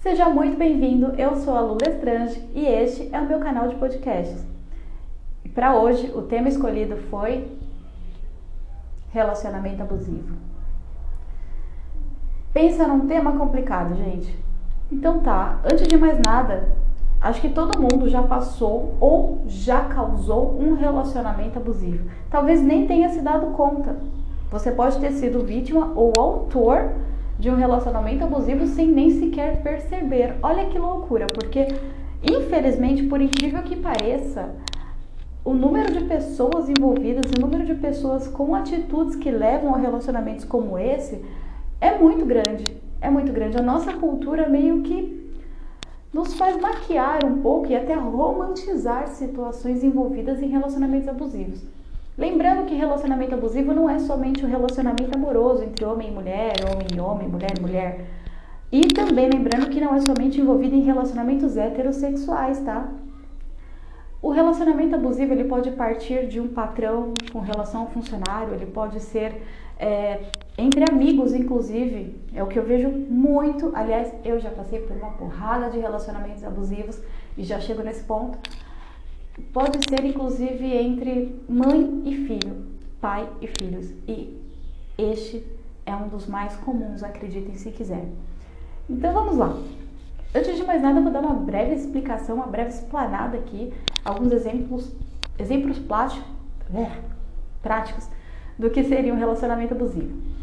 Seja muito bem-vindo, eu sou a Lula Estrange e este é o meu canal de podcasts. Para hoje, o tema escolhido foi relacionamento abusivo. Pensa num tema complicado, gente. Então tá, antes de mais nada, acho que todo mundo já passou ou já causou um relacionamento abusivo. Talvez nem tenha se dado conta. Você pode ter sido vítima ou autor de um relacionamento abusivo sem nem sequer perceber. Olha que loucura, porque infelizmente, por incrível que pareça, o número de pessoas envolvidas, o número de pessoas com atitudes que levam a relacionamentos como esse é muito grande. É muito grande. A nossa cultura meio que nos faz maquiar um pouco e até romantizar situações envolvidas em relacionamentos abusivos. Lembrando que relacionamento abusivo não é somente o um relacionamento amoroso entre homem e mulher, homem e homem, mulher e mulher. E também lembrando que não é somente envolvido em relacionamentos heterossexuais, tá? O relacionamento abusivo ele pode partir de um patrão com relação ao funcionário, ele pode ser é, entre amigos, inclusive. É o que eu vejo muito. Aliás, eu já passei por uma porrada de relacionamentos abusivos e já chego nesse ponto pode ser inclusive entre mãe e filho, pai e filhos. E este é um dos mais comuns, acreditem se quiser. Então vamos lá. Antes de mais nada, eu vou dar uma breve explicação, uma breve explanada aqui, alguns exemplos, exemplos é, práticos do que seria um relacionamento abusivo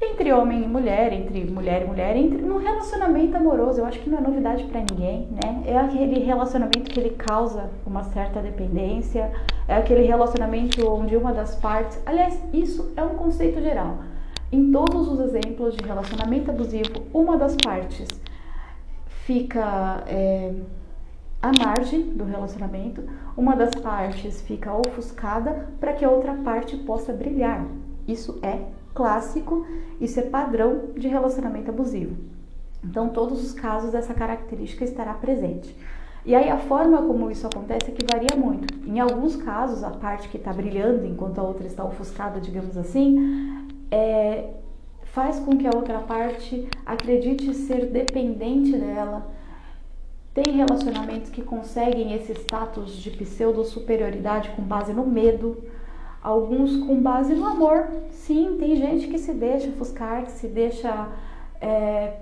entre homem e mulher, entre mulher e mulher, entre num relacionamento amoroso, eu acho que não é novidade para ninguém, né? É aquele relacionamento que ele causa uma certa dependência, é aquele relacionamento onde uma das partes, aliás, isso é um conceito geral. Em todos os exemplos de relacionamento abusivo, uma das partes fica é, à margem do relacionamento, uma das partes fica ofuscada para que a outra parte possa brilhar. Isso é clássico, isso é padrão de relacionamento abusivo. Então, todos os casos essa característica estará presente. E aí a forma como isso acontece é que varia muito. Em alguns casos, a parte que está brilhando enquanto a outra está ofuscada, digamos assim, é, faz com que a outra parte acredite ser dependente dela. Tem relacionamentos que conseguem esse status de pseudo superioridade com base no medo alguns com base no amor. Sim, tem gente que se deixa ofuscar, que se deixa é,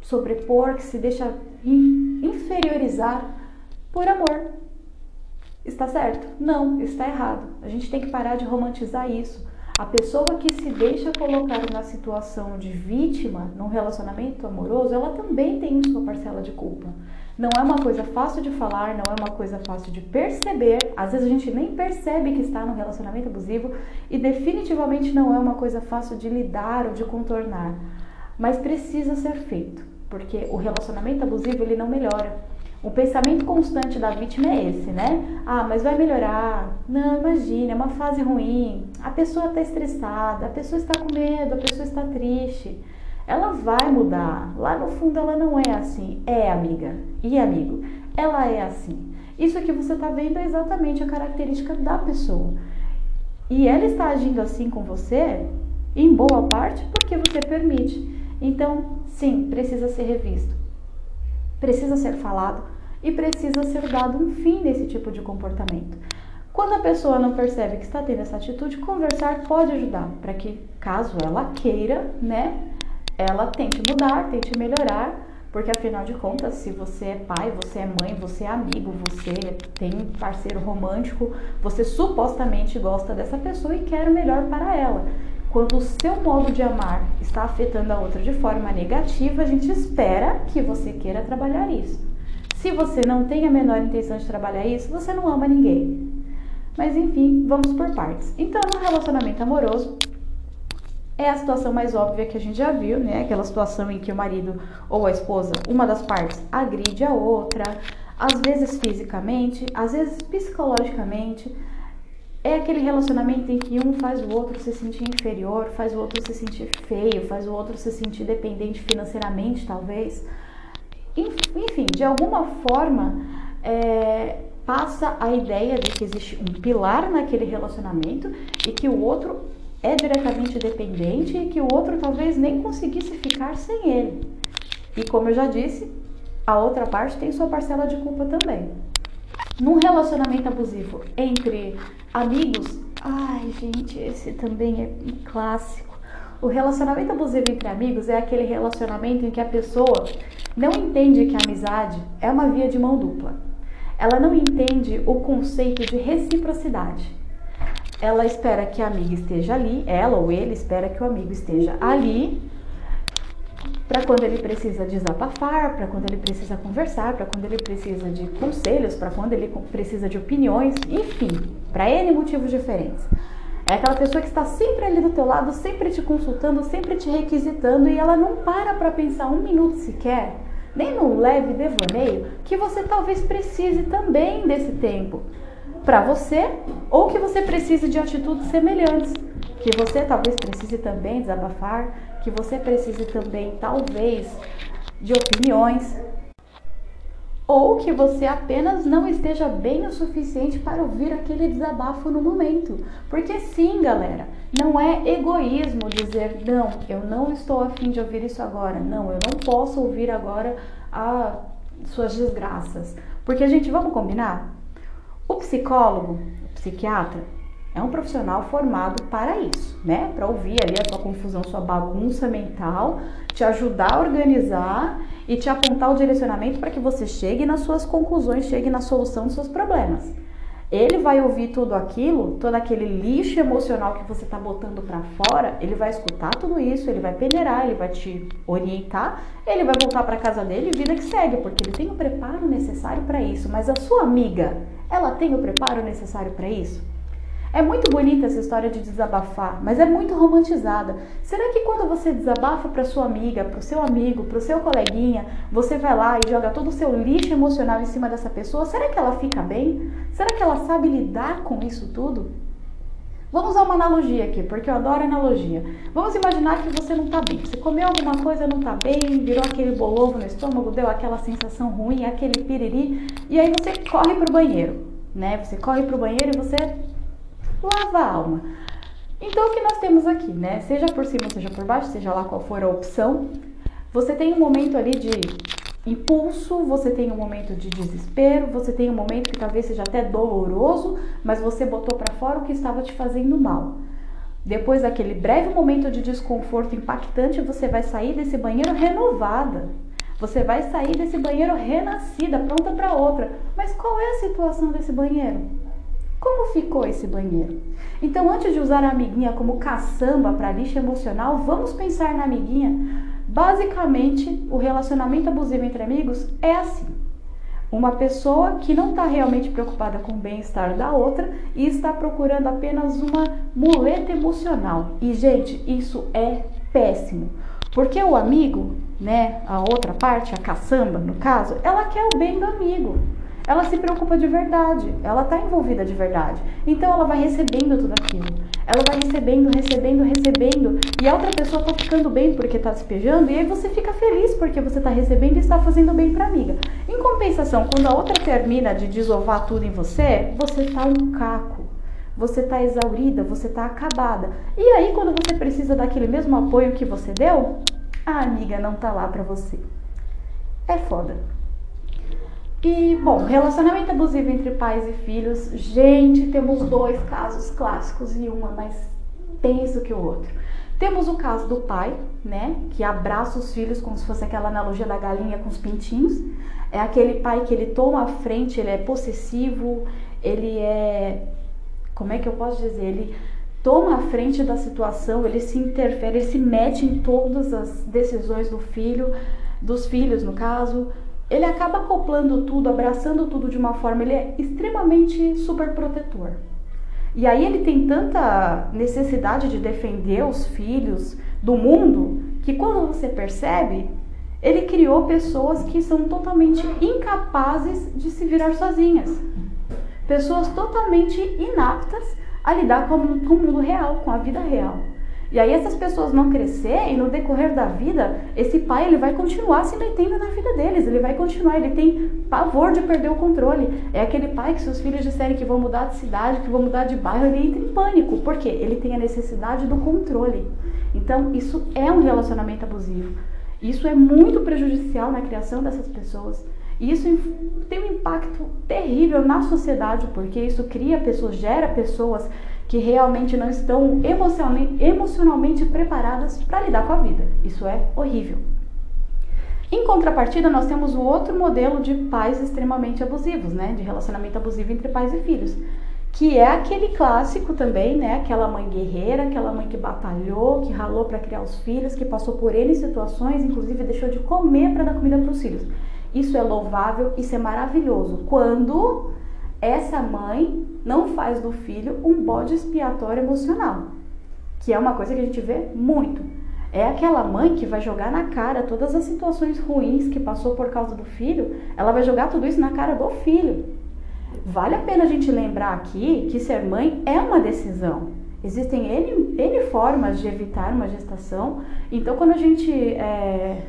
sobrepor, que se deixa inferiorizar por amor. Está certo? Não, está errado. A gente tem que parar de romantizar isso. A pessoa que se deixa colocar na situação de vítima num relacionamento amoroso, ela também tem sua parcela de culpa. Não é uma coisa fácil de falar, não é uma coisa fácil de perceber. Às vezes a gente nem percebe que está no relacionamento abusivo e definitivamente não é uma coisa fácil de lidar ou de contornar. Mas precisa ser feito, porque o relacionamento abusivo ele não melhora. O pensamento constante da vítima é esse, né? Ah, mas vai melhorar. Não, imagina, é uma fase ruim. A pessoa está estressada, a pessoa está com medo, a pessoa está triste. Ela vai mudar. Lá no fundo ela não é assim. É, amiga e amigo. Ela é assim. Isso que você está vendo é exatamente a característica da pessoa. E ela está agindo assim com você, em boa parte, porque você permite. Então, sim, precisa ser revisto. Precisa ser falado e precisa ser dado um fim nesse tipo de comportamento. Quando a pessoa não percebe que está tendo essa atitude, conversar pode ajudar para que, caso ela queira, né, ela tente mudar, tente melhorar, porque afinal de contas, se você é pai, você é mãe, você é amigo, você tem um parceiro romântico, você supostamente gosta dessa pessoa e quer o melhor para ela. Quando o seu modo de amar está afetando a outra de forma negativa, a gente espera que você queira trabalhar isso. Se você não tem a menor intenção de trabalhar isso, você não ama ninguém. Mas enfim, vamos por partes. Então, no relacionamento amoroso, é a situação mais óbvia que a gente já viu, né? Aquela situação em que o marido ou a esposa, uma das partes, agride a outra, às vezes fisicamente, às vezes psicologicamente. É aquele relacionamento em que um faz o outro se sentir inferior, faz o outro se sentir feio, faz o outro se sentir dependente financeiramente, talvez. Enfim, de alguma forma, é, passa a ideia de que existe um pilar naquele relacionamento e que o outro é diretamente dependente e que o outro talvez nem conseguisse ficar sem ele. E como eu já disse, a outra parte tem sua parcela de culpa também. Num relacionamento abusivo entre amigos, ai gente, esse também é um clássico. O relacionamento abusivo entre amigos é aquele relacionamento em que a pessoa não entende que a amizade é uma via de mão dupla. Ela não entende o conceito de reciprocidade. Ela espera que a amiga esteja ali, ela ou ele espera que o amigo esteja ali para quando ele precisa desabafar, para quando ele precisa conversar, para quando ele precisa de conselhos, para quando ele precisa de opiniões, enfim, para N motivos diferentes. É aquela pessoa que está sempre ali do teu lado, sempre te consultando, sempre te requisitando e ela não para para pensar um minuto sequer, nem num leve devaneio, que você talvez precise também desse tempo para você ou que você precise de atitudes semelhantes, que você talvez precise também desabafar, que você precise também, talvez, de opiniões, ou que você apenas não esteja bem o suficiente para ouvir aquele desabafo no momento. Porque sim, galera, não é egoísmo dizer não, eu não estou afim de ouvir isso agora, não, eu não posso ouvir agora as suas desgraças. Porque, gente, vamos combinar? O psicólogo, o psiquiatra, é um profissional formado para isso, né? Para ouvir ali a sua confusão, sua bagunça mental, te ajudar a organizar e te apontar o direcionamento para que você chegue nas suas conclusões, chegue na solução dos seus problemas. Ele vai ouvir tudo aquilo, todo aquele lixo emocional que você está botando para fora, ele vai escutar tudo isso, ele vai peneirar, ele vai te orientar, ele vai voltar para casa dele e vida que segue, porque ele tem o preparo necessário para isso. Mas a sua amiga, ela tem o preparo necessário para isso? É muito bonita essa história de desabafar, mas é muito romantizada. Será que quando você desabafa para sua amiga, para o seu amigo, para o seu coleguinha, você vai lá e joga todo o seu lixo emocional em cima dessa pessoa? Será que ela fica bem? Será que ela sabe lidar com isso tudo? Vamos usar uma analogia aqui, porque eu adoro analogia. Vamos imaginar que você não está bem. Você comeu alguma coisa, não está bem, virou aquele bolovo no estômago, deu aquela sensação ruim, aquele piriri, e aí você corre para o banheiro, né? Você corre para o banheiro e você lava a alma. Então, o que nós temos aqui, né? Seja por cima, seja por baixo, seja lá qual for a opção, você tem um momento ali de impulso, você tem um momento de desespero, você tem um momento que talvez seja até doloroso, mas você botou para fora o que estava te fazendo mal. Depois daquele breve momento de desconforto impactante, você vai sair desse banheiro renovada. Você vai sair desse banheiro renascida, pronta para outra. Mas qual é a situação desse banheiro? Como ficou esse banheiro? Então, antes de usar a amiguinha como caçamba para lixo emocional, vamos pensar na amiguinha. Basicamente, o relacionamento abusivo entre amigos é assim. Uma pessoa que não está realmente preocupada com o bem-estar da outra e está procurando apenas uma muleta emocional. E, gente, isso é péssimo. Porque o amigo, né, a outra parte, a caçamba no caso, ela quer o bem do amigo ela se preocupa de verdade, ela está envolvida de verdade. Então ela vai recebendo tudo aquilo. Ela vai recebendo, recebendo, recebendo. E a outra pessoa está ficando bem porque está despejando. E aí você fica feliz porque você está recebendo e está fazendo bem para a amiga. Em compensação, quando a outra termina de desovar tudo em você, você está um caco. Você está exaurida, você está acabada. E aí, quando você precisa daquele mesmo apoio que você deu, a amiga não está lá para você. É foda. E, bom, relacionamento abusivo entre pais e filhos. Gente, temos dois casos clássicos e um é mais tenso que o outro. Temos o caso do pai, né, que abraça os filhos como se fosse aquela analogia da galinha com os pintinhos. É aquele pai que ele toma a frente, ele é possessivo, ele é. Como é que eu posso dizer? Ele toma a frente da situação, ele se interfere, ele se mete em todas as decisões do filho, dos filhos no caso, ele acaba acoplando tudo, abraçando tudo de uma forma, ele é extremamente super protetor. E aí ele tem tanta necessidade de defender os filhos do mundo que quando você percebe, ele criou pessoas que são totalmente incapazes de se virar sozinhas. Pessoas totalmente inaptas a lidar com, o mundo real, com a vida real. E aí essas pessoas não crescer e no decorrer da vida, esse pai ele vai continuar se metendo na vida deles, ele vai continuar, ele tem pavor de perder o controle. É aquele pai que seus filhos disserem que vão mudar de cidade, que vão mudar de bairro, ele entra em pânico, porque ele tem a necessidade do controle. Então, isso é um relacionamento abusivo. Isso é muito prejudicial na criação dessas pessoas. E isso tem um impacto terrível na sociedade, porque isso cria pessoas, gera pessoas que realmente não estão emocionalmente preparadas para lidar com a vida. Isso é horrível. Em contrapartida, nós temos o outro modelo de pais extremamente abusivos, né? De relacionamento abusivo entre pais e filhos. Que é aquele clássico também, né? Aquela mãe guerreira, aquela mãe que batalhou, que ralou para criar os filhos, que passou por N situações, inclusive deixou de comer para dar comida para os filhos. Isso é louvável, isso é maravilhoso. Quando essa mãe não faz do filho um bode expiatório emocional, que é uma coisa que a gente vê muito. É aquela mãe que vai jogar na cara todas as situações ruins que passou por causa do filho, ela vai jogar tudo isso na cara do filho. Vale a pena a gente lembrar aqui que ser mãe é uma decisão. Existem N, N formas de evitar uma gestação. Então, quando a gente é,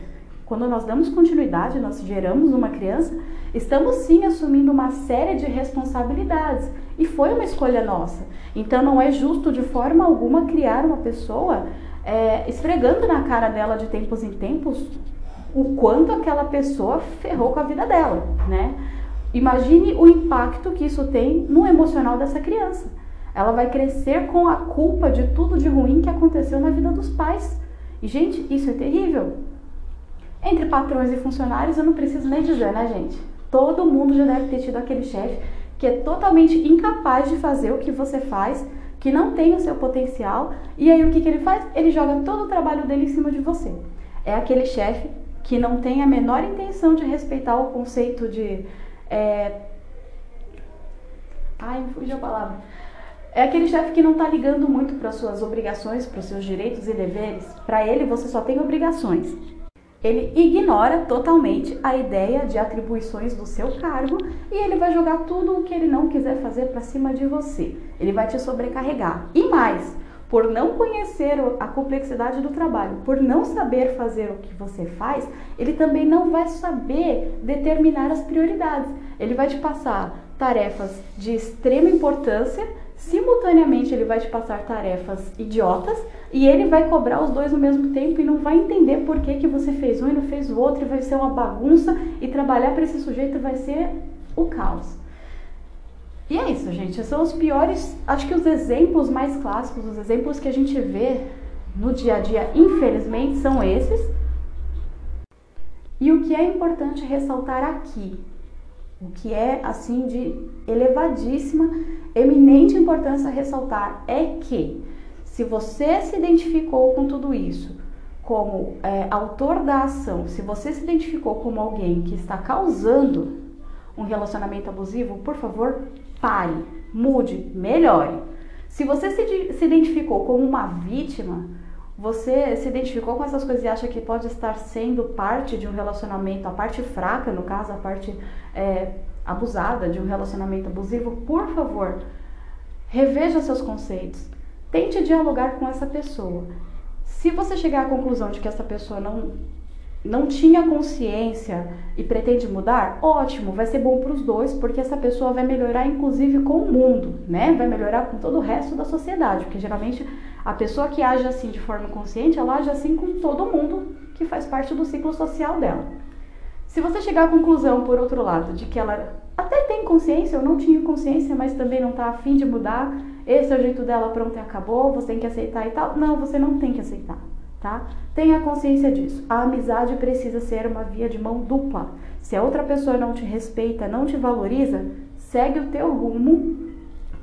quando nós damos continuidade, nós geramos uma criança, estamos sim assumindo uma série de responsabilidades e foi uma escolha nossa. Então não é justo de forma alguma criar uma pessoa é, esfregando na cara dela de tempos em tempos o quanto aquela pessoa ferrou com a vida dela, né? Imagine o impacto que isso tem no emocional dessa criança. Ela vai crescer com a culpa de tudo de ruim que aconteceu na vida dos pais. E, gente, isso é terrível. Entre patrões e funcionários, eu não preciso nem dizer, né, gente? Todo mundo já deve ter tido aquele chefe que é totalmente incapaz de fazer o que você faz, que não tem o seu potencial, e aí o que, que ele faz? Ele joga todo o trabalho dele em cima de você. É aquele chefe que não tem a menor intenção de respeitar o conceito de. É... Ai, me fugiu a palavra. É aquele chefe que não está ligando muito para suas obrigações, para os seus direitos e deveres. Para ele, você só tem obrigações ele ignora totalmente a ideia de atribuições do seu cargo e ele vai jogar tudo o que ele não quiser fazer para cima de você. Ele vai te sobrecarregar. E mais, por não conhecer a complexidade do trabalho, por não saber fazer o que você faz, ele também não vai saber determinar as prioridades. Ele vai te passar tarefas de extrema importância simultaneamente ele vai te passar tarefas idiotas e ele vai cobrar os dois ao mesmo tempo e não vai entender por que, que você fez um e não fez o outro e vai ser uma bagunça e trabalhar para esse sujeito vai ser o caos. E é isso, gente. São os piores, acho que os exemplos mais clássicos, os exemplos que a gente vê no dia a dia, infelizmente, são esses. E o que é importante ressaltar aqui o que é assim de elevadíssima, eminente importância ressaltar é que se você se identificou com tudo isso, como é, autor da ação, se você se identificou como alguém que está causando um relacionamento abusivo, por favor, pare, mude, melhore. Se você se, se identificou como uma vítima, você se identificou com essas coisas e acha que pode estar sendo parte de um relacionamento, a parte fraca, no caso, a parte é, abusada de um relacionamento abusivo, por favor, reveja seus conceitos. Tente dialogar com essa pessoa. Se você chegar à conclusão de que essa pessoa não não tinha consciência e pretende mudar, ótimo, vai ser bom para os dois, porque essa pessoa vai melhorar inclusive com o mundo, né? Vai melhorar com todo o resto da sociedade, porque geralmente a pessoa que age assim de forma consciente, ela age assim com todo mundo que faz parte do ciclo social dela. Se você chegar à conclusão, por outro lado, de que ela até tem consciência, eu não tinha consciência, mas também não está afim de mudar, esse é o jeito dela, pronto acabou, você tem que aceitar e tal. Não, você não tem que aceitar tá? Tenha consciência disso. A amizade precisa ser uma via de mão dupla. Se a outra pessoa não te respeita, não te valoriza, segue o teu rumo,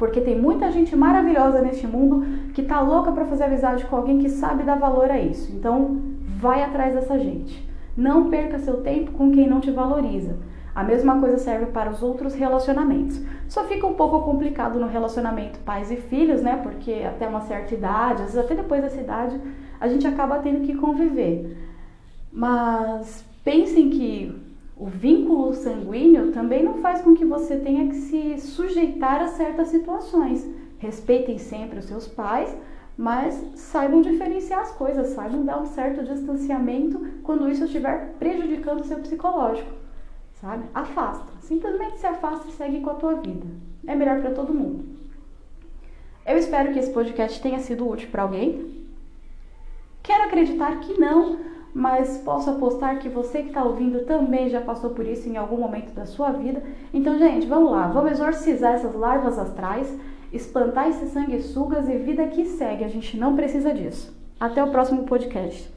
porque tem muita gente maravilhosa neste mundo que tá louca para fazer amizade com alguém que sabe dar valor a isso. Então, vai atrás dessa gente. Não perca seu tempo com quem não te valoriza. A mesma coisa serve para os outros relacionamentos. Só fica um pouco complicado no relacionamento pais e filhos, né? Porque até uma certa idade, às vezes até depois dessa idade, a gente acaba tendo que conviver. Mas pensem que o vínculo sanguíneo também não faz com que você tenha que se sujeitar a certas situações. Respeitem sempre os seus pais, mas saibam diferenciar as coisas, saibam dar um certo distanciamento quando isso estiver prejudicando o seu psicológico sabe? Afasta. Simplesmente se afasta e segue com a tua vida. É melhor para todo mundo. Eu espero que esse podcast tenha sido útil para alguém. Quero acreditar que não, mas posso apostar que você que está ouvindo também já passou por isso em algum momento da sua vida. Então, gente, vamos lá, vamos exorcizar essas larvas astrais, espantar esses sanguessugas e vida que segue. A gente não precisa disso. Até o próximo podcast.